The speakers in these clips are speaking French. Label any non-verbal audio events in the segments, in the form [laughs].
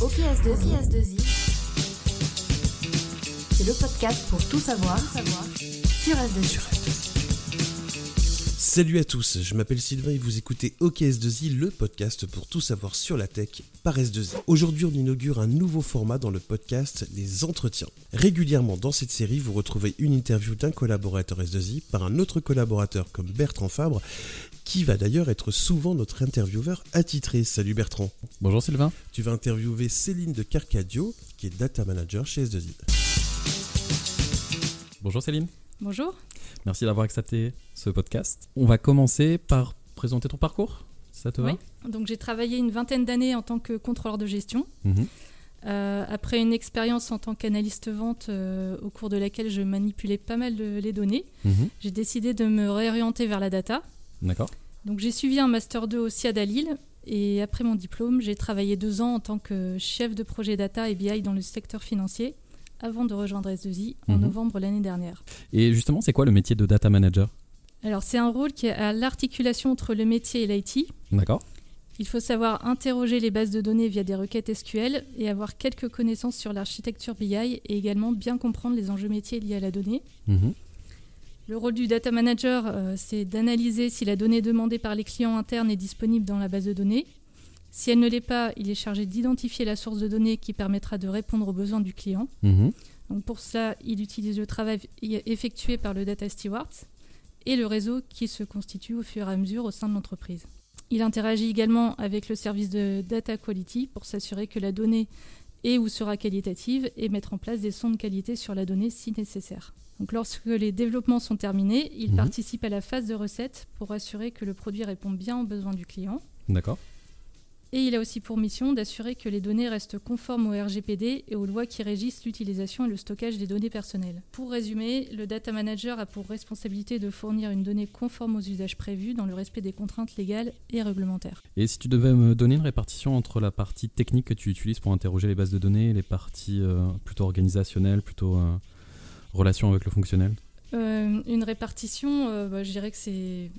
OKS2I. 2 i C'est le podcast pour tout savoir, sur S2I. Salut à tous, je m'appelle Sylvain et vous écoutez OKS2I, le podcast pour tout savoir sur la tech par S2I. Aujourd'hui, on inaugure un nouveau format dans le podcast, les entretiens. Régulièrement dans cette série, vous retrouvez une interview d'un collaborateur S2I par un autre collaborateur comme Bertrand Fabre, qui va d'ailleurs être souvent notre intervieweur attitré. Salut Bertrand. Bonjour Sylvain. Tu vas interviewer Céline de Carcadio, qui est data manager chez S2I. Bonjour Céline. Bonjour. Merci d'avoir accepté ce podcast. On va commencer par présenter ton parcours. Ça te va Oui. Donc j'ai travaillé une vingtaine d'années en tant que contrôleur de gestion. Mhm. Euh, après une expérience en tant qu'analyste vente euh, au cours de laquelle je manipulais pas mal de, les données, Mhm. j'ai décidé de me réorienter vers la data. D'accord. Donc j'ai suivi un master 2 au CIAD à Lille et après mon diplôme, j'ai travaillé deux ans en tant que chef de projet data et BI dans le secteur financier avant de rejoindre S2I en Mhm. novembre l'année dernière. Et justement, c'est quoi le métier de data manager? Alors c'est un rôle qui est à l'articulation entre le métier et l'IT. D'accord. Il faut savoir interroger les bases de données via des requêtes SQL et avoir quelques connaissances sur l'architecture BI et également bien comprendre les enjeux métiers liés à la donnée. Mhm. Le rôle du data manager, euh, c'est d'analyser si la donnée demandée par les clients internes est disponible dans la base de données. Si elle ne l'est pas, il est chargé d'identifier la source de données qui permettra de répondre aux besoins du client. Mhm. Donc pour cela, il utilise le travail effectué par le data steward et le réseau qui se constitue au fur et à mesure au sein de l'entreprise. Il interagit également avec le service de data quality pour s'assurer que la donnée est ou sera qualitative et mettre en place des sons de qualité sur la donnée si nécessaire. Donc lorsque les développements sont terminés, il Mhm. participe à la phase de recette pour assurer que le produit répond bien aux besoins du client. D'accord. Et il a aussi pour mission d'assurer que les données restent conformes au RGPD et aux lois qui régissent l'utilisation et le stockage des données personnelles. Pour résumer, le data manager a pour responsabilité de fournir une donnée conforme aux usages prévus dans le respect des contraintes légales et réglementaires. Et si tu devais me donner une répartition entre la partie technique que tu utilises pour interroger les bases de données et les parties euh, plutôt organisationnelles, plutôt euh, relation avec le fonctionnel Euh, une répartition, euh, bah, je dirais que c'est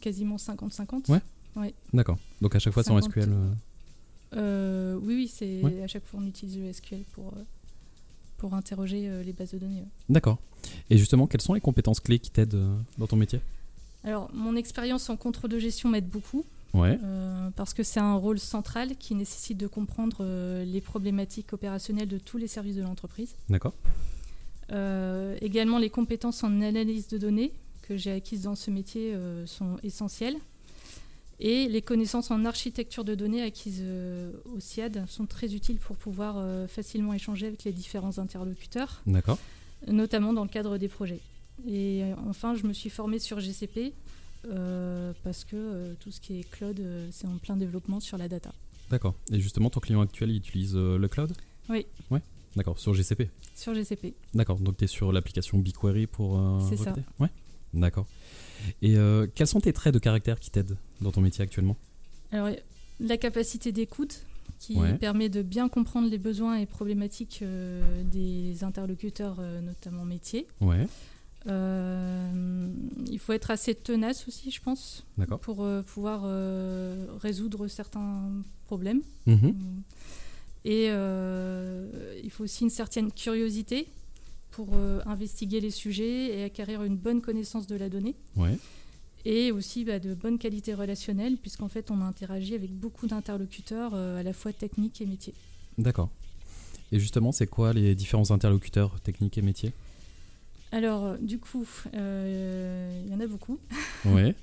quasiment 50-50. Ouais. D'accord. Donc à chaque fois, c'est en 50. SQL. euh, Euh, oui, oui, c'est Ouais. à chaque fois on utilise le SQL pour, euh, pour interroger les bases de données. ouais. D'accord. Et justement, quelles sont les compétences clés qui t'aident dans ton métier? Alors, mon expérience en contrôle de gestion m'aide beaucoup. Ouais. Euh, parce que c'est un rôle central qui nécessite de comprendre euh, les problématiques opérationnelles de tous les services de l'entreprise. D'accord. Euh, également, les compétences en analyse de données que j'ai acquises dans ce métier euh, sont essentielles. Et les connaissances en architecture de données acquises euh, au CIAD sont très utiles pour pouvoir facilement échanger avec les différents interlocuteurs, notamment dans le cadre des projets. Et enfin, je me suis formée sur GCP euh, parce que euh, tout ce qui est cloud, euh, c'est en plein développement sur la data. D'accord. Et justement, ton client actuel, il utilise le cloud? Oui. Ouais. D'accord. Sur GCP. Sur GCP. D'accord, donc tu es sur l'application BigQuery pour. euh, C'est ça. Ouais, d'accord. Et euh, quels sont tes traits de caractère qui t'aident dans ton métier actuellement? Alors, la capacité d'écoute qui Ouais. permet de bien comprendre les besoins et problématiques euh, des interlocuteurs, euh, notamment métiers. Ouais, Euh, il faut être assez tenace aussi, je pense, d'accord. pour euh, pouvoir euh, résoudre certains problèmes. Mhm, Et faut aussi une certaine curiosité pour euh, investiguer les sujets et acquérir une bonne connaissance de la donnée. Ouais, Et aussi bah, de bonne qualité relationnelle, puisqu'en fait, on interagit avec beaucoup d'interlocuteurs, euh, à la fois techniques et métiers. d'accord. Et justement, c'est quoi les différents interlocuteurs techniques et métiers? Alors, euh, du coup, il y en a beaucoup. Ouais.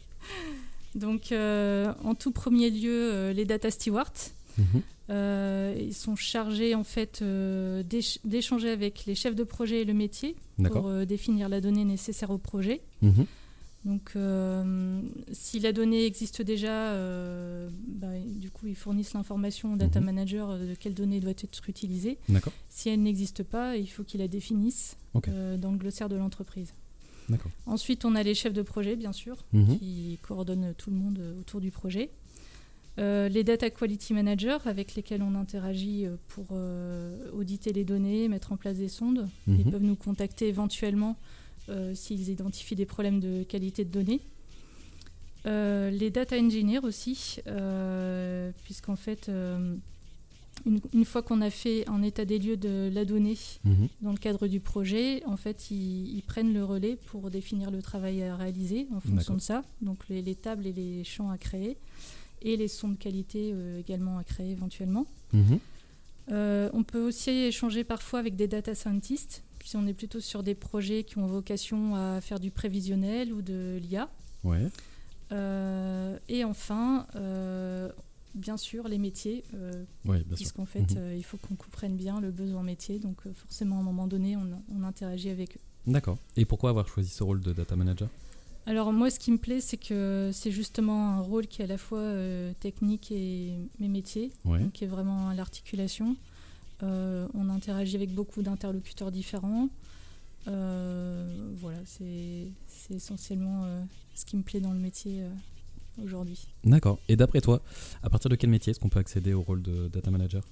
[laughs] Donc, en tout premier lieu, les data stewards. Mhm, Euh, ils sont chargés, en fait, euh, d'éch- d'échanger avec les chefs de projet et le métier pour euh, définir la donnée nécessaire au projet. Mhm, Donc, si la donnée existe déjà, bah, du coup, ils fournissent l'information au data Mhm. manager de quelle donnée doit être utilisée. Si elle n'existe pas, il faut qu'il la définisse Ok. euh, dans le glossaire de l'entreprise. Ensuite, on a les chefs de projet, bien sûr, Mhm, qui coordonnent tout le monde autour du projet. Euh, les data quality managers avec lesquels on interagit euh, pour euh, auditer les données, mettre en place des sondes. Ils mhm, peuvent nous contacter éventuellement euh, s'ils identifient des problèmes de qualité de données. Les data engineers aussi, puisqu'en fait, une, une fois qu'on a fait un état des lieux de la donnée Mhm. dans le cadre du projet, en fait, ils, ils prennent le relais pour définir le travail à réaliser en fonction de ça. Donc les, les tables et les champs à créer et les sons de qualité euh, également à créer éventuellement. Mhm. Euh, on peut aussi échanger parfois avec des data scientists, si on est plutôt sur des projets qui ont vocation à faire du prévisionnel ou de l'IA. Ouais. Euh, et enfin, euh, bien sûr, les métiers, euh, Ouais, puisqu'en fait, Mhm. euh, il faut qu'on comprenne bien le besoin métier. Donc euh, forcément, à un moment donné, on, on interagit avec eux. D'accord. Et pourquoi avoir choisi ce rôle de data manager? Alors moi, ce qui me plaît, c'est que c'est justement un rôle qui est à la fois euh, technique et mes métiers, Ouais. donc qui est vraiment à l'articulation. Euh, on interagit avec beaucoup d'interlocuteurs différents. Euh, voilà, c'est essentiellement euh, ce qui me plaît dans le métier aujourd'hui. D'accord. Et d'après toi, à partir de quel métier est-ce qu'on peut accéder au rôle de data manager?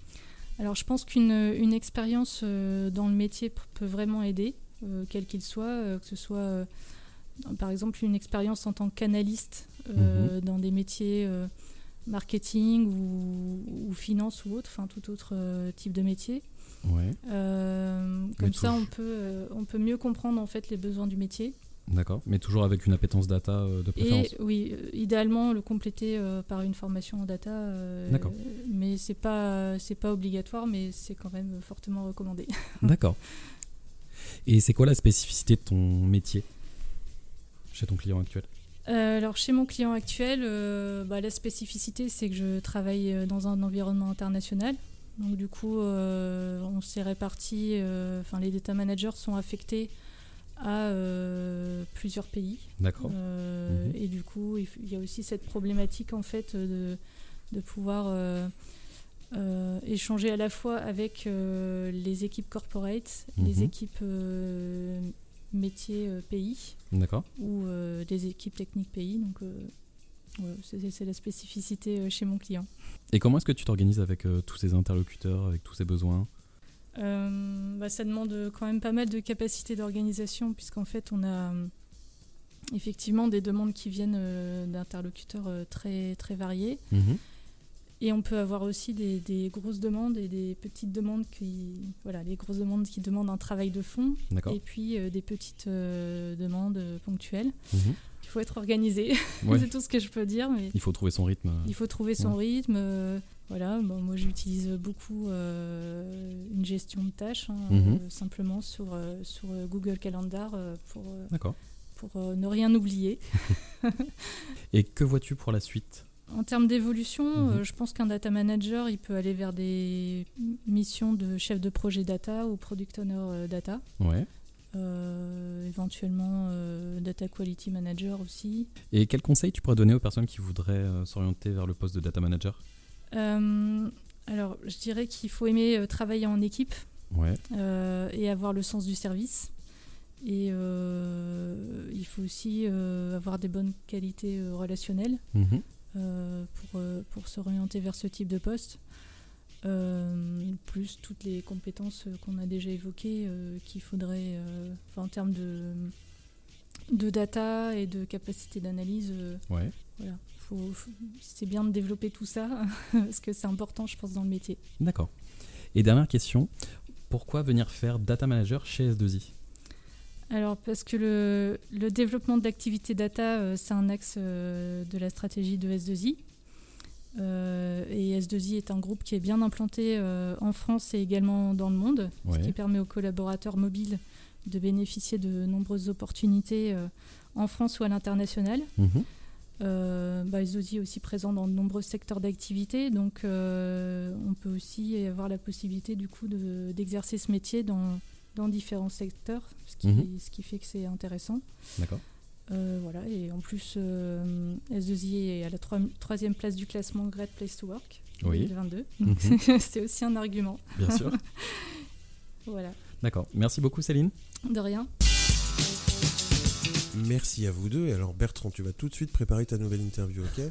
Alors je pense qu'une une expérience dans le métier peut vraiment aider, quel qu'il soit, que ce soit par exemple une expérience en tant qu'analyste euh, dans des métiers euh, marketing ou, ou finance ou autre, enfin tout autre euh, type de métier. Ouais. Comme ça, on peut, on peut mieux comprendre en fait les besoins du métier. D'accord. Mais toujours avec une appétence data de préférence. Et oui, idéalement le compléter par une formation en data. D'accord. Mais c'est pas, c'est pas obligatoire, mais c'est quand même fortement recommandé. D'accord. Et c'est quoi la spécificité de ton métier? Chez ton client actuel Euh, alors chez mon client actuel, euh, bah, la spécificité c'est que je travaille euh, dans un environnement international. Donc du coup, euh, on s'est répartis, euh, enfin les data managers sont affectés à plusieurs pays. D'accord. Mhm. Et du coup, il y a aussi cette problématique en fait de, de pouvoir échanger à la fois avec les équipes corporate, les Mhm. équipes métiers euh, pays D'accord. ou euh, des équipes techniques pays. Donc, euh, c'est la spécificité chez mon client. Et comment est-ce que tu t'organises avec euh, tous ces interlocuteurs, avec tous ces besoins? Euh, bah, ça demande quand même pas mal de capacité d'organisation, puisqu'en fait, on a euh, effectivement des demandes qui viennent d'interlocuteurs très, très variés. Mhm. Et on peut avoir aussi des, des grosses demandes et des petites demandes qui, voilà, les grosses demandes qui demandent un travail de fond, et puis euh, des petites euh, demandes euh, ponctuelles. Mhm. Il faut être organisé, [laughs] Ouais. c'est tout ce que je peux dire. Mais Il faut trouver son rythme. Il faut trouver son rythme. euh, voilà, bon, moi j'utilise beaucoup une gestion de tâches, hein, Mhm. simplement sur, sur Google Calendar pour, pour ne rien oublier. [laughs] Et que vois-tu pour la suite? En termes d'évolution, Mhm. euh, je pense qu'un data manager, il peut aller vers des missions de chef de projet data ou product owner euh, data. Ouais. Euh, éventuellement euh, data quality manager aussi. Et quels conseils tu pourrais donner aux personnes qui voudraient s'orienter vers le poste de data manager? Alors, je dirais qu'il faut aimer travailler en équipe. Ouais. et avoir le sens du service. Et euh, il faut aussi euh, avoir des bonnes qualités euh, relationnelles Mhm. Euh, pour, euh, pour s'orienter vers ce type de poste. Euh, plus toutes les compétences qu'on a déjà évoquées qu'il faudrait, enfin, en termes de, de data et de capacité d'analyse, Ouais. voilà, c'est bien de développer tout ça [laughs] parce que c'est important, je pense, dans le métier. D'accord. Et dernière question, pourquoi venir faire data manager chez S2I Alors, parce que le, le développement de l'activité data, euh, c'est un axe euh, de la stratégie de S2I. Euh, et S2I est un groupe qui est bien implanté euh, en France et également dans le monde, ce qui permet aux collaborateurs mobiles de bénéficier de nombreuses opportunités euh, en France ou à l'international. Mhm. Bah, S2I est aussi présent dans de nombreux secteurs d'activité, donc on peut aussi avoir la possibilité du coup de- d'exercer ce métier dans, dans différents secteurs, ce qui, Mhm. ce qui fait que c'est intéressant. D'accord. Euh, voilà, et en plus, euh, S2I est à la troi- troisième place du classement Great Place to Work Oui. 2022. Mhm. [laughs] C'est aussi un argument. Bien sûr. [laughs] Voilà, D'accord. Merci beaucoup Céline. de rien. Merci à vous deux. Et alors Bertrand, tu vas tout de suite préparer ta nouvelle interview, ok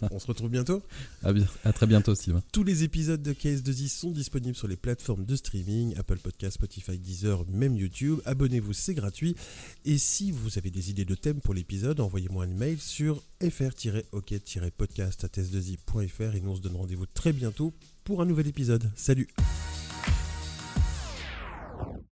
[laughs] On se retrouve bientôt À, bien- à très bientôt Sylvain. Tous les épisodes de KS2i sont disponibles sur les plateformes de streaming, Apple Podcast, Spotify, Deezer, même YouTube. Abonnez-vous, c'est gratuit. Et si vous avez des idées de thèmes pour l'épisode, envoyez-moi un mail sur fr-ok-podcast.s2i.fr et nous on se donne rendez-vous très bientôt pour un nouvel épisode. Salut